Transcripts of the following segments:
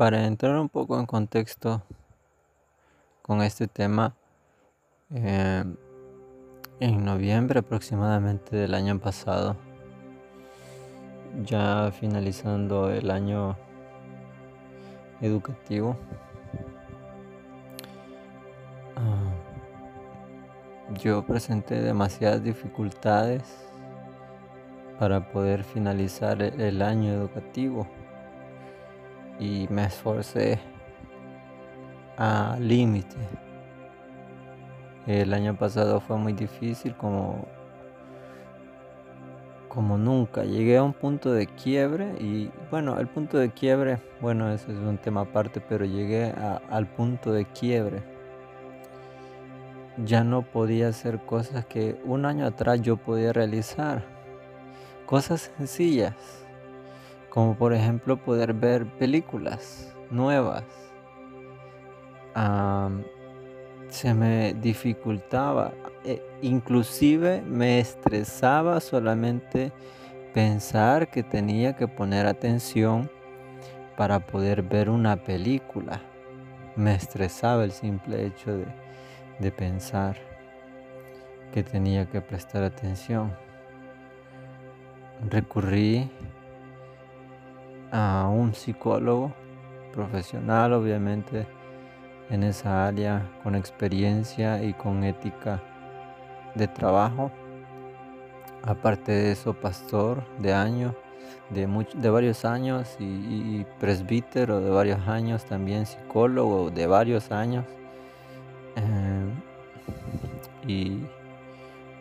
Para entrar un poco en contexto con este tema, eh, en noviembre aproximadamente del año pasado, ya finalizando el año educativo, ah, yo presenté demasiadas dificultades para poder finalizar el año educativo y me esforcé a límite. El año pasado fue muy difícil como como nunca. Llegué a un punto de quiebre y bueno, el punto de quiebre, bueno, ese es un tema aparte, pero llegué al punto de quiebre. Ya no podía hacer cosas que un año atrás yo podía realizar. Cosas sencillas, como por ejemplo poder ver películas nuevas. se me dificultaba eh, inclusive me estresaba solamente pensar que tenía que poner atención para poder ver una película. Me estresaba el simple hecho de, de pensar que tenía que prestar atención. Recurrí a un psicólogo profesional, obviamente, en esa área, con experiencia y con ética de trabajo. Aparte de eso, pastor de años, de, de varios años y, presbítero de varios años, también psicólogo de varios años. Eh, y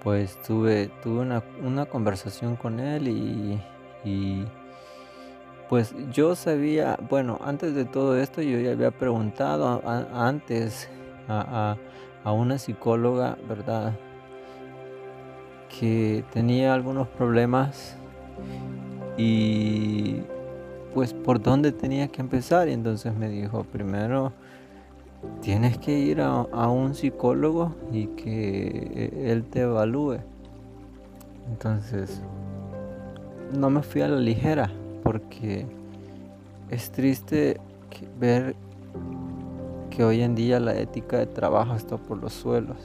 pues tuve, tuve una, conversación con él y, pues yo sabía, bueno, antes de todo esto yo ya había preguntado antes a, a, una psicóloga, ¿verdad? que tenía algunos problemas y pues por dónde tenía que empezar y entonces me dijo primero tienes que ir a, un psicólogo y que él te evalúe. Entonces no me fui a la ligera porque es triste ver que hoy en día la ética de trabajo está por los suelos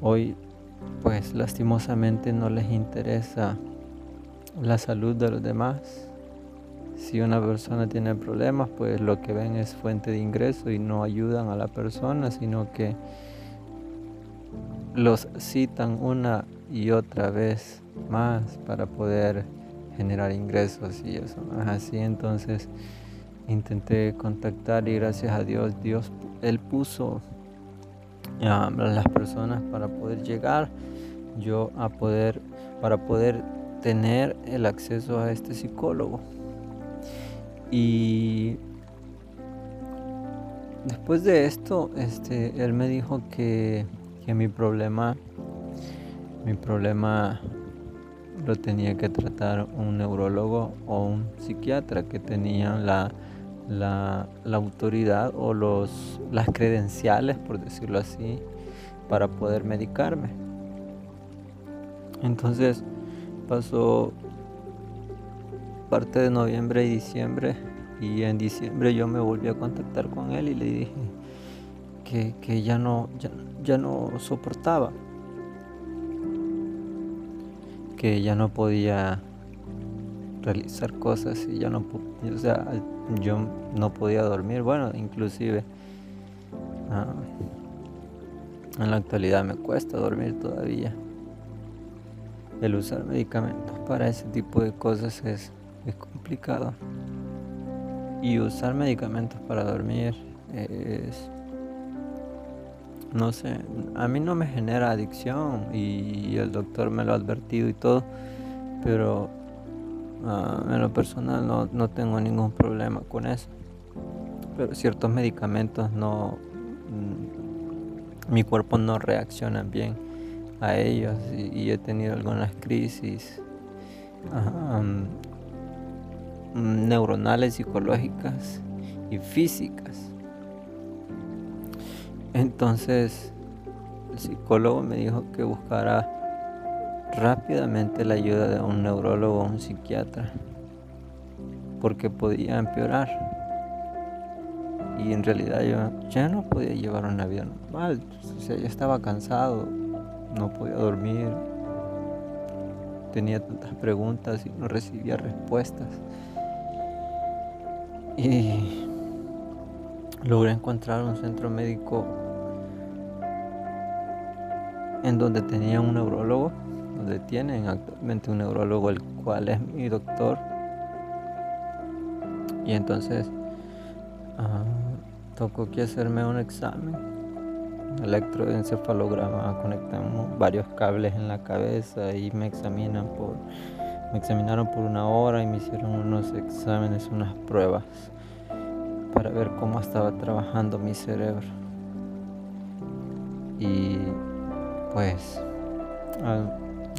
hoy pues lastimosamente no les interesa la salud de los demás. Si una persona tiene problemas, pues lo que ven es fuente de ingreso y no ayudan a la persona, sino que los citan una y otra vez más para poder generar ingresos y eso así. Entonces intenté contactar y gracias a Dios, Dios, Él puso a las personas para poder llegar yo a poder para poder tener el acceso a este psicólogo y después de esto este él me dijo que, que mi problema mi problema lo tenía que tratar un neurólogo o un psiquiatra que tenían la la, autoridad o los, las credenciales, por decirlo así, para poder medicarme. Entonces pasó parte de noviembre y diciembre y en diciembre yo me volví a contactar con él y le dije que, ya, no, ya, no soportaba, que ya no podía realizar cosas y ya no, o sea, yo no podía dormir. Bueno, inclusive ah, en la actualidad me cuesta dormir todavía. El usar medicamentos para ese tipo de cosas es, es complicado. Y usar medicamentos para dormir es, no sé, a mí no me genera adicción y el doctor me lo ha advertido y todo, pero Ah, en lo personal no, tengo ningún problema con eso. Pero ciertos medicamentos no... Mm, mi cuerpo no reacciona bien a ellos y, he tenido algunas crisis mm, neuronales, psicológicas y físicas. Entonces el psicólogo me dijo que buscara rápidamente la ayuda de un neurólogo o un psiquiatra. porque podía empeorar. Y en realidad yo ya no podía llevar una vida normal. O sea, yo estaba cansado, no podía dormir, tenía tantas preguntas y no recibía respuestas. Y logré encontrar un centro médico en donde tenía un neurólogo, donde tienen actualmente un neurólogo, el cual es mi doctor. Y entonces uh, tocó que hacerme un examen, electroencefalograma, conectamos varios cables en la cabeza y me examinan por, me examinaron por una hora y me hicieron unos exámenes, unas pruebas para ver cómo estaba trabajando mi cerebro. Y pues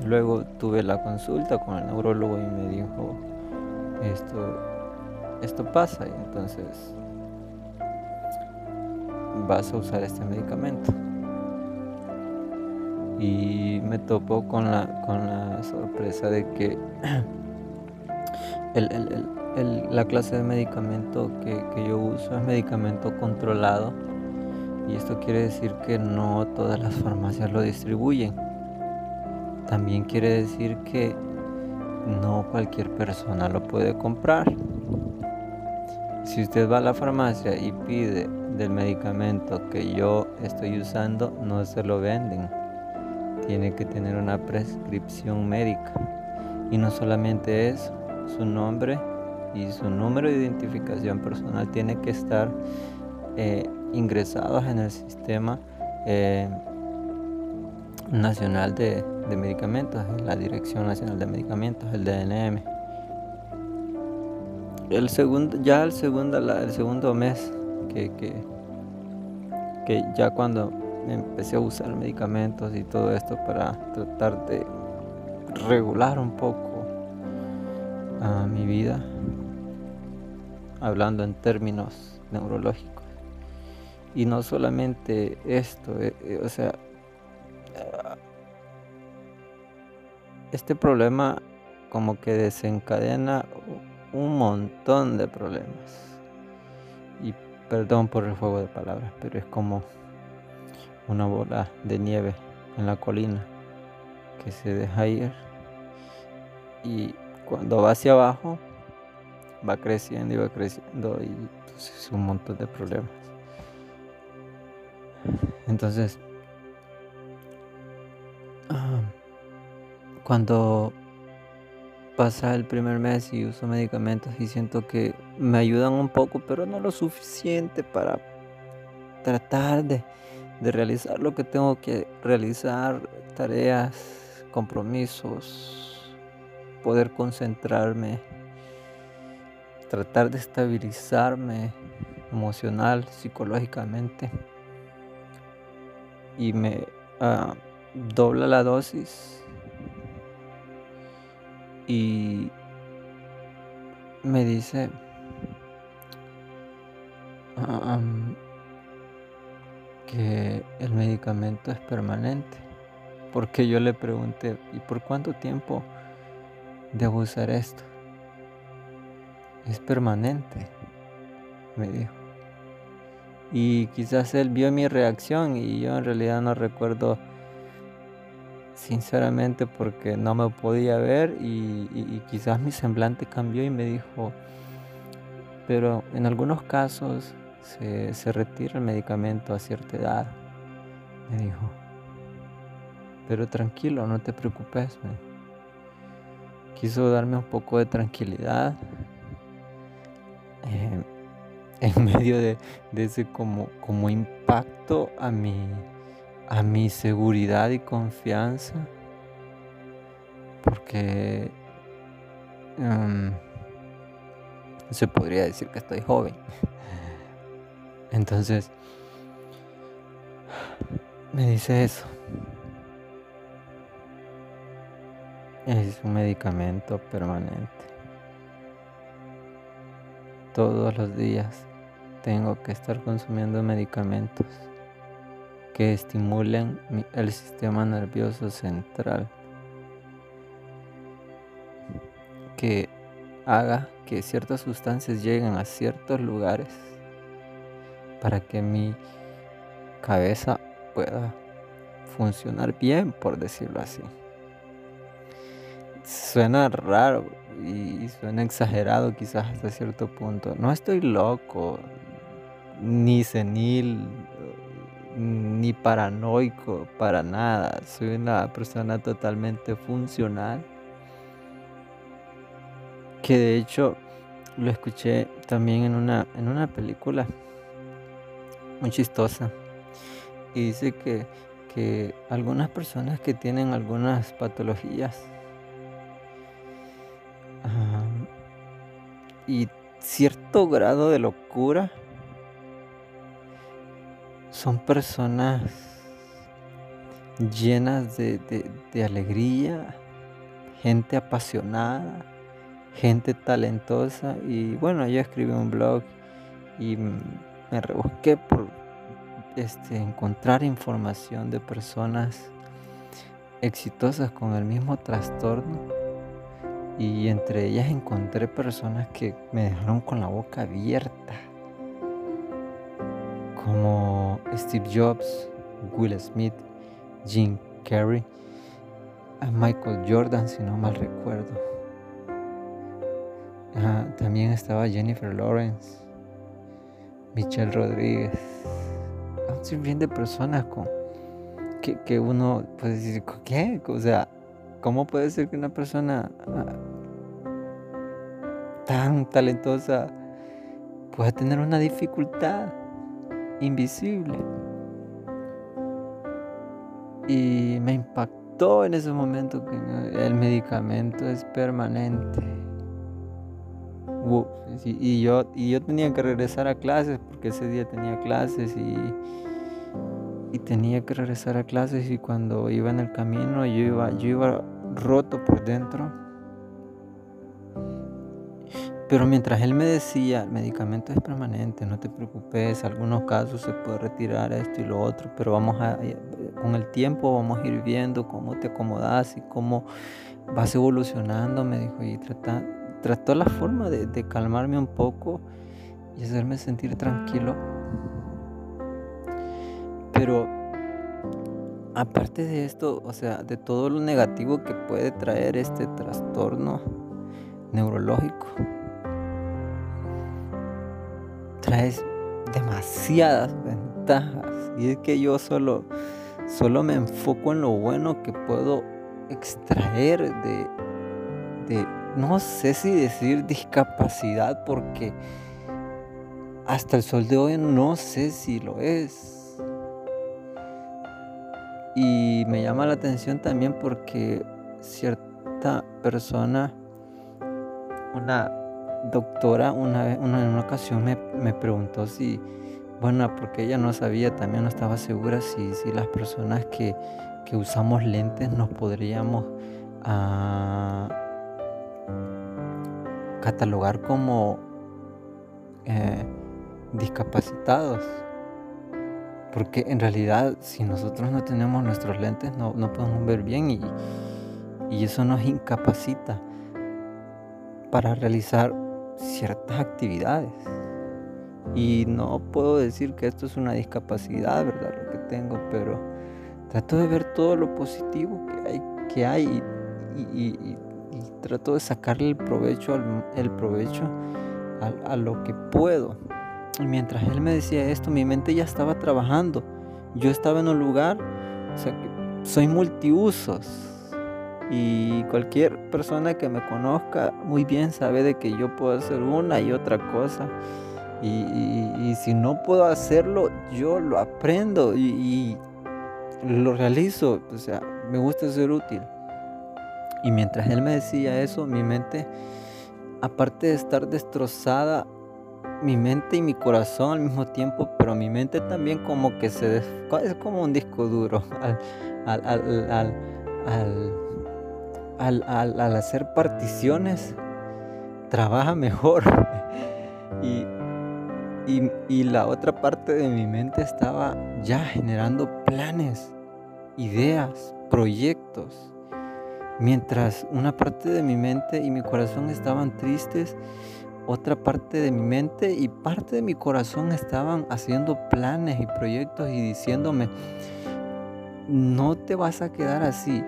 luego tuve la consulta con el neurólogo y me dijo, esto, esto pasa y entonces vas a usar este medicamento. Y me topó con la, con la sorpresa de que la clase de medicamento que, que yo uso es medicamento controlado y esto quiere decir que no todas las farmacias lo distribuyen. También quiere decir que no cualquier persona lo puede comprar. Si usted va a la farmacia y pide del medicamento que yo estoy usando, no se lo venden. Tiene que tener una prescripción médica. Y no solamente eso, su nombre y su número de identificación personal tiene que estar eh, ingresados en el sistema eh, nacional de, medicamentos, la Dirección Nacional de Medicamentos, el DNM. El segundo, ya el segundo, el segundo mes que, que ya cuando empecé a usar medicamentos y todo esto para tratar de regular un poco a mi vida, hablando en términos neurológicos. Y no solamente esto, eh, eh, o sea, este problema como que desencadena un montón de problemas. Y perdón por el juego de palabras, pero es como una bola de nieve en la colina que se deja ir y cuando va hacia abajo va creciendo y va creciendo y pues, es un montón de problemas. Entonces, ah, cuando pasa el primer mes y uso medicamentos y siento que me ayudan un poco, pero no lo suficiente para tratar de, de realizar lo que tengo que realizar, tareas, compromisos, poder concentrarme, tratar de estabilizarme emocional, psicológicamente y me ah, dobla la dosis y me dice que el medicamento es permanente. Porque yo le pregunté, ¿y por cuánto tiempo debo usar esto? Es permanente, me dijo. Y quizás él vio mi reacción y yo en realidad no recuerdo sinceramente porque no me podía ver y, quizás mi semblante cambió y me dijo, pero en algunos casos se, retira el medicamento a cierta edad, me dijo. Pero tranquilo, no te preocupes. Quiso darme un poco de tranquilidad. Eh, en medio de, ese como, como impacto a mi, a mi seguridad y confianza. Porque em, se podría decir que estoy joven. Entonces, me dice eso. Es un medicamento permanente. Todos los días tengo que estar consumiendo medicamentos que estimulen el sistema nervioso central, que haga que ciertas sustancias lleguen a ciertos lugares para que mi cabeza pueda funcionar bien, por decirlo así. Suena raro y suena exagerado quizás hasta cierto punto. No estoy loco, ni senil, ni paranoico, para nada. Soy una persona totalmente funcional. Que de hecho lo escuché también en una, en una película muy chistosa. Y dice que, que algunas personas que tienen algunas patologías y cierto grado de locura son personas llenas de, alegría, gente apasionada, gente talentosa. Y bueno, yo escribí un blog y me rebusqué por este, encontrar información de personas exitosas con el mismo trastorno. Y entre ellas encontré personas que me dejaron con la boca abierta como Steve Jobs, Will Smith, Jim Carrey, Michael Jordan, si no mal recuerdo. también estaba Jennifer Lawrence, Michelle Rodríguez. Un bien de personas con que, uno puede decir, ¿qué? O sea, ¿cómo puede ser que una persona ah, tan talentosa pueda tener una dificultad? invisible. Y me impactó en ese momento que el medicamento es permanente. y, yo, y yo tenía que regresar a clases porque ese día tenía clases y, y tenía que regresar a clases y cuando iba en el camino yo iba, yo iba roto por dentro pero mientras él me decía, el medicamento es permanente, no te preocupes, algunos casos se puede retirar esto y lo otro, pero vamos a, eh, con el tiempo vamos a ir viendo cómo te acomodas y cómo vas evolucionando, me dijo, y trata, trató la forma de, de calmarme un poco y hacerme sentir tranquilo. Pero aparte de esto, o sea, de todo lo negativo que puede traer este trastorno neurológico, traes demasiadas ventajas. Y es que yo solo, solo me enfoco en lo bueno que puedo extraer de, de, no sé si decir discapacidad, porque hasta el sol de hoy no sé si lo es. Y me llama la atención también porque cierta persona, una doctora una, vez, una, en una ocasión me, me, preguntó si, bueno, porque ella no sabía, también no estaba segura si, si las personas que, que usamos lentes nos podríamos ah, catalogar como eh, discapacitados. Porque en realidad si nosotros no tenemos nuestros lentes no, no podemos ver bien y, y eso nos incapacita para realizar ciertas actividades. Y no puedo decir que esto es una discapacidad, ¿verdad? Lo que tengo, pero trato de ver todo lo positivo que hay, que hay y, trato de sacarle el provecho, el provecho a, lo que puedo. Y mientras él me decía esto, mi mente ya estaba trabajando. Yo estaba en un lugar, o sea, soy multiusos y cualquier persona que me conozca muy bien sabe de que yo puedo hacer una y otra cosa. Y, si no puedo hacerlo, yo lo aprendo y, lo realizo. O sea, me gusta ser útil. Y mientras él me decía eso, mi mente, aparte de estar destrozada, mi mente y mi corazón al mismo tiempo, pero mi mente también como que se... es como un disco duro al, al al, hacer particiones trabaja mejor. y, y, la otra parte de mi mente estaba ya generando planes, ideas, proyectos. Mientras una parte de mi mente y mi corazón estaban tristes, otra parte de mi mente y parte de mi corazón estaban haciendo planes y proyectos y diciéndome, no te vas a quedar así.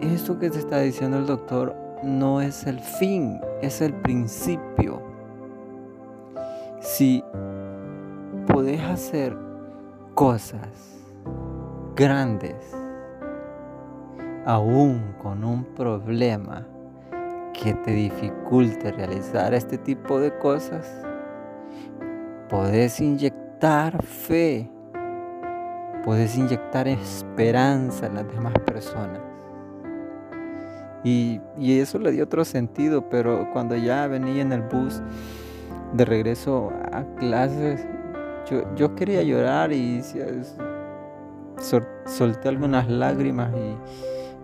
Eso que te está diciendo el doctor no es el fin, es el principio. Si podés hacer cosas grandes, aún con un problema que te dificulte realizar este tipo de cosas, podés inyectar fe, podés inyectar esperanza en las demás personas. Y, eso le dio otro sentido, pero cuando ya venía en el bus de regreso a clases, yo, quería llorar y solté algunas lágrimas, y,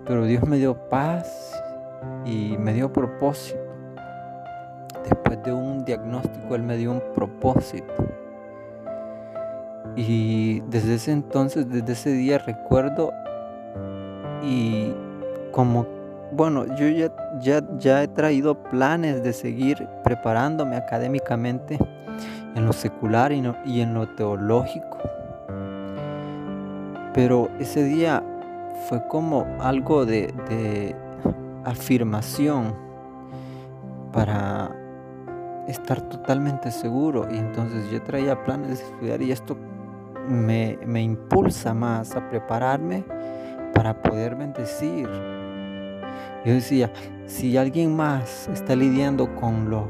pero Dios me dio paz y me dio propósito. Después de un diagnóstico, Él me dio un propósito. Y desde ese entonces, desde ese día recuerdo y como, bueno, yo ya, ya, ya he traído planes de seguir preparándome académicamente en lo secular y, y en lo teológico. Pero ese día fue como algo de, de afirmación para estar totalmente seguro. Y entonces yo traía planes de estudiar y esto me, me impulsa más a prepararme para poder bendecir. Yo decía, si alguien más está lidiando con los,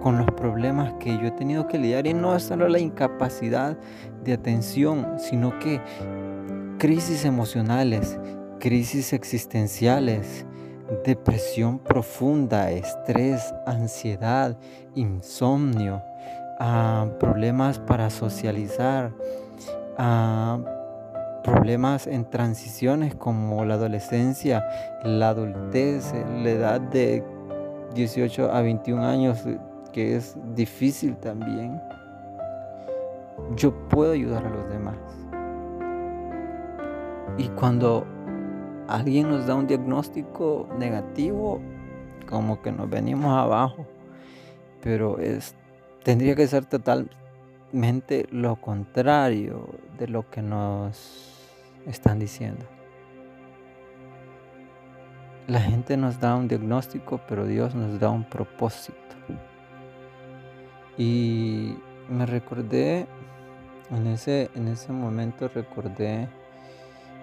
con los problemas que yo he tenido que lidiar, y no es solo la incapacidad de atención, sino que crisis emocionales, crisis existenciales, depresión profunda, estrés, ansiedad, insomnio, ah, problemas para socializar, ah, problemas en transiciones como la adolescencia, la adultez, la edad de 18 a 21 años, que es difícil también. Yo puedo ayudar a los demás. Y cuando alguien nos da un diagnóstico negativo, como que nos venimos abajo. Pero es, tendría que ser totalmente lo contrario de lo que nos están diciendo. La gente nos da un diagnóstico, pero Dios nos da un propósito. Y me recordé, en ese, en ese momento recordé,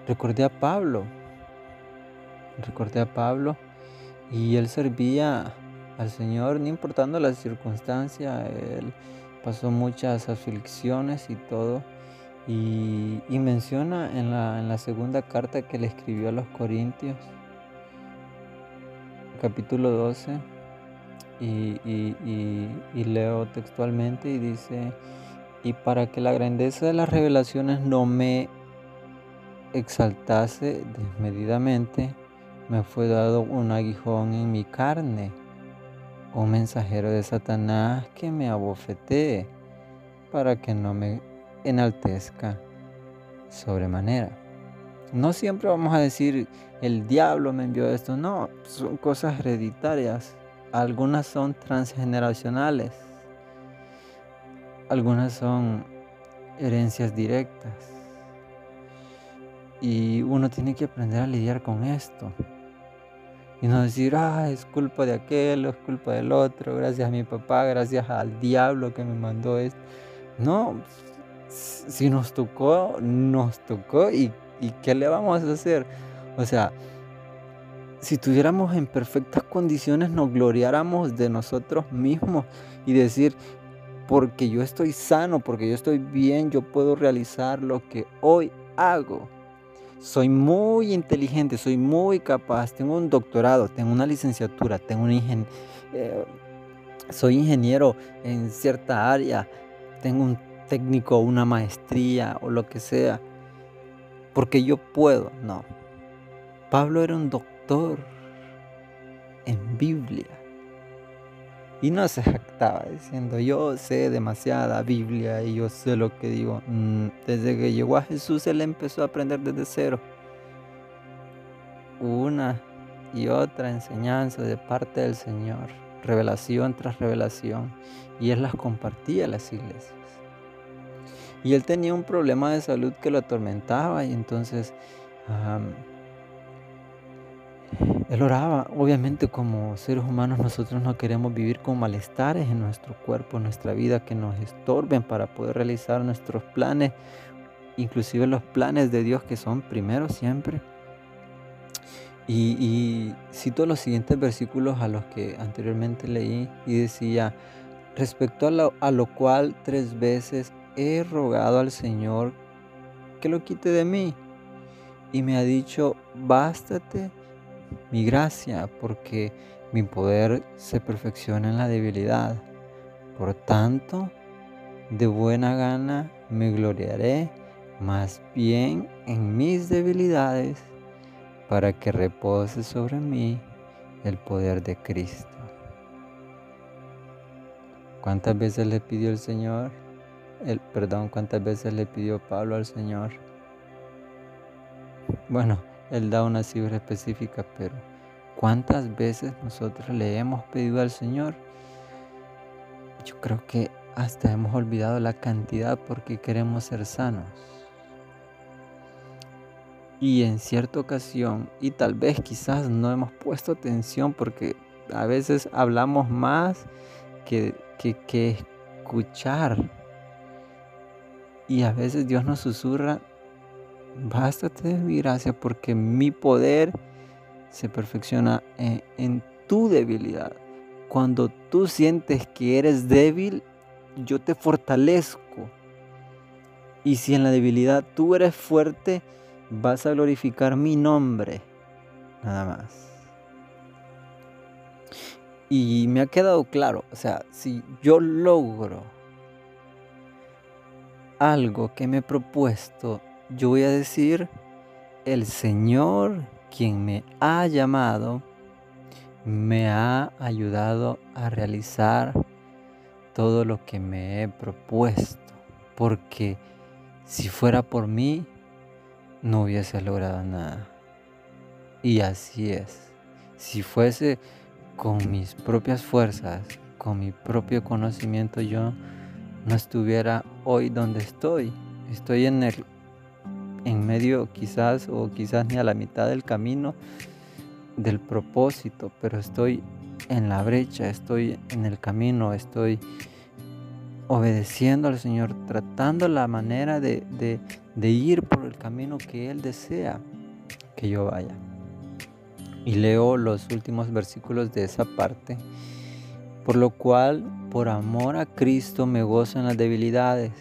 recordé a Pablo recordé a Pablo y él servía al Señor, no importando la circunstancia, él pasó muchas aflicciones y todo. Y, menciona en la, en la segunda carta que le escribió a los Corintios, capítulo 12, y, y, leo textualmente y dice, y para que la grandeza de las revelaciones no me exaltase desmedidamente, me fue dado un aguijón en mi carne, un mensajero de Satanás que me abofetee para que no me enaltezca sobremanera. No siempre vamos a decir, el diablo me envió esto, no, son cosas hereditarias, algunas son transgeneracionales, algunas son herencias directas. Y uno tiene que aprender a lidiar con esto. Y no decir, ah, es culpa de aquel, es culpa del otro, gracias a mi papá, gracias al diablo que me mandó esto. No, si nos tocó, nos tocó y, y ¿qué le vamos a hacer? O sea, si tuviéramos en perfectas condiciones, nos gloriáramos de nosotros mismos y decir, porque yo estoy sano, porque yo estoy bien, yo puedo realizar lo que hoy hago soy muy inteligente, soy muy capaz, tengo un doctorado, tengo una licenciatura, tengo un ingen eh, soy ingeniero en cierta área, tengo un técnico, una maestría o lo que sea, porque yo puedo, no. Pablo era un doctor en Biblia. Y no se jactaba diciendo, yo sé demasiada Biblia y yo sé lo que digo. Mm, desde que llegó a Jesús, él empezó a aprender desde cero. Una y otra enseñanza de parte del Señor, revelación tras revelación, y él las compartía a las iglesias. Y él tenía un problema de salud que lo atormentaba y entonces él oraba. Obviamente como seres humanos nosotros no queremos vivir con malestares en nuestro cuerpo, en nuestra vida, que nos estorben para poder realizar nuestros planes, inclusive los planes de Dios que son primero siempre. Y, y cito los siguientes versículos a los que anteriormente leí y decía, respecto a lo, a lo cual tres veces he rogado al Señor que lo quite de mí. Y me ha dicho, bástate mi gracia, porque mi poder se perfecciona en la debilidad. Por tanto, de buena gana me gloriaré más bien en mis debilidades, para que repose sobre mí el poder de Cristo. ¿Cuántas veces le pidió el Señor? El, perdón, ¿cuántas veces le pidió Pablo al Señor? Bueno, él da una cifra específica, pero ¿cuántas veces nosotros le hemos pedido al Señor? Yo creo que hasta hemos olvidado la cantidad porque queremos ser sanos. Y en cierta ocasión, y tal vez quizás no hemos puesto atención porque a veces hablamos más que, que, escuchar. Y a veces Dios nos susurra, bástate de mi gracia porque mi poder se perfecciona en, tu debilidad. Cuando tú sientes que eres débil, yo te fortalezco. Y si en la debilidad tú eres fuerte, vas a glorificar mi nombre. Nada más. Y me ha quedado claro, o sea, si yo logro algo que me he propuesto yo voy a decir, el Señor quien me ha llamado, me ha ayudado a realizar todo lo que me he propuesto, porque si fuera por mí, no hubiese logrado nada. Y así es. Si fuese con mis propias fuerzas, con mi propio conocimiento, yo no estuviera hoy donde estoy. Estoy en el en medio quizás o quizás ni a la mitad del camino del propósito, pero estoy en la brecha, estoy en el camino, estoy obedeciendo al Señor, tratando la manera de, de, ir por el camino que Él desea que yo vaya. Y leo los últimos versículos de esa parte. Por lo cual, por amor a Cristo, me gozo en las debilidades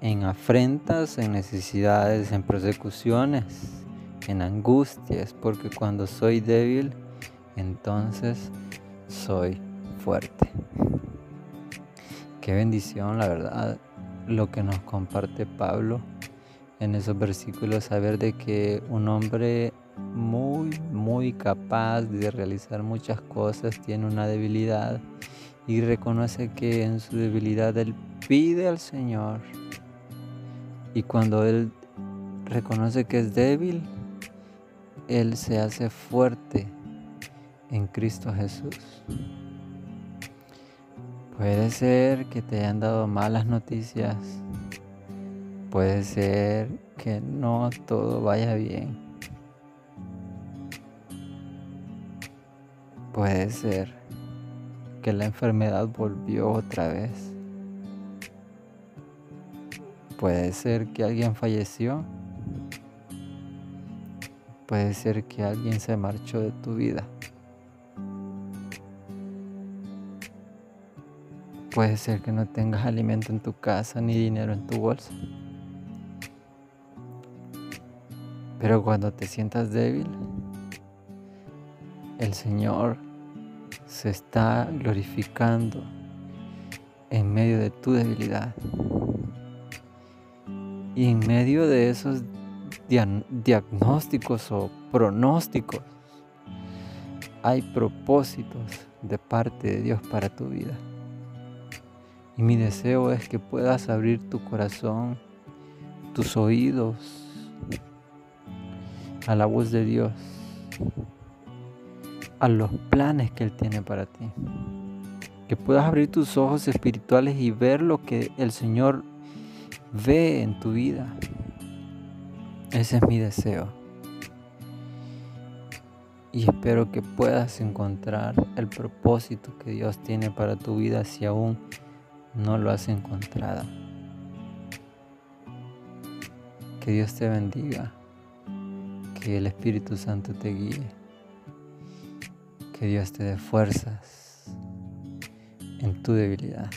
en afrentas, en necesidades, en persecuciones, en angustias, porque cuando soy débil, entonces soy fuerte. Qué bendición, la verdad, lo que nos comparte Pablo en esos versículos, saber de que un hombre muy, muy capaz de realizar muchas cosas tiene una debilidad y reconoce que en su debilidad él pide al Señor y cuando Él reconoce que es débil, Él se hace fuerte en Cristo Jesús. Puede ser que te hayan dado malas noticias. Puede ser que no todo vaya bien. Puede ser que la enfermedad volvió otra vez. Puede ser que alguien falleció. Puede ser que alguien se marchó de tu vida. Puede ser que no tengas alimento en tu casa ni dinero en tu bolsa. Pero cuando te sientas débil, el Señor se está glorificando en medio de tu debilidad. Y en medio de esos diagnósticos o pronósticos, hay propósitos de parte de Dios para tu vida. Y mi deseo es que puedas abrir tu corazón, tus oídos a la voz de Dios a los planes que Él tiene para ti. Que puedas abrir tus ojos espirituales y ver lo que el Señor ve en tu vida. Ese es mi deseo. Y espero que puedas encontrar el propósito que Dios tiene para tu vida si aún no lo has encontrado. Que Dios te bendiga. Que el Espíritu Santo te guíe. Que Dios te dé fuerzas en tu debilidad.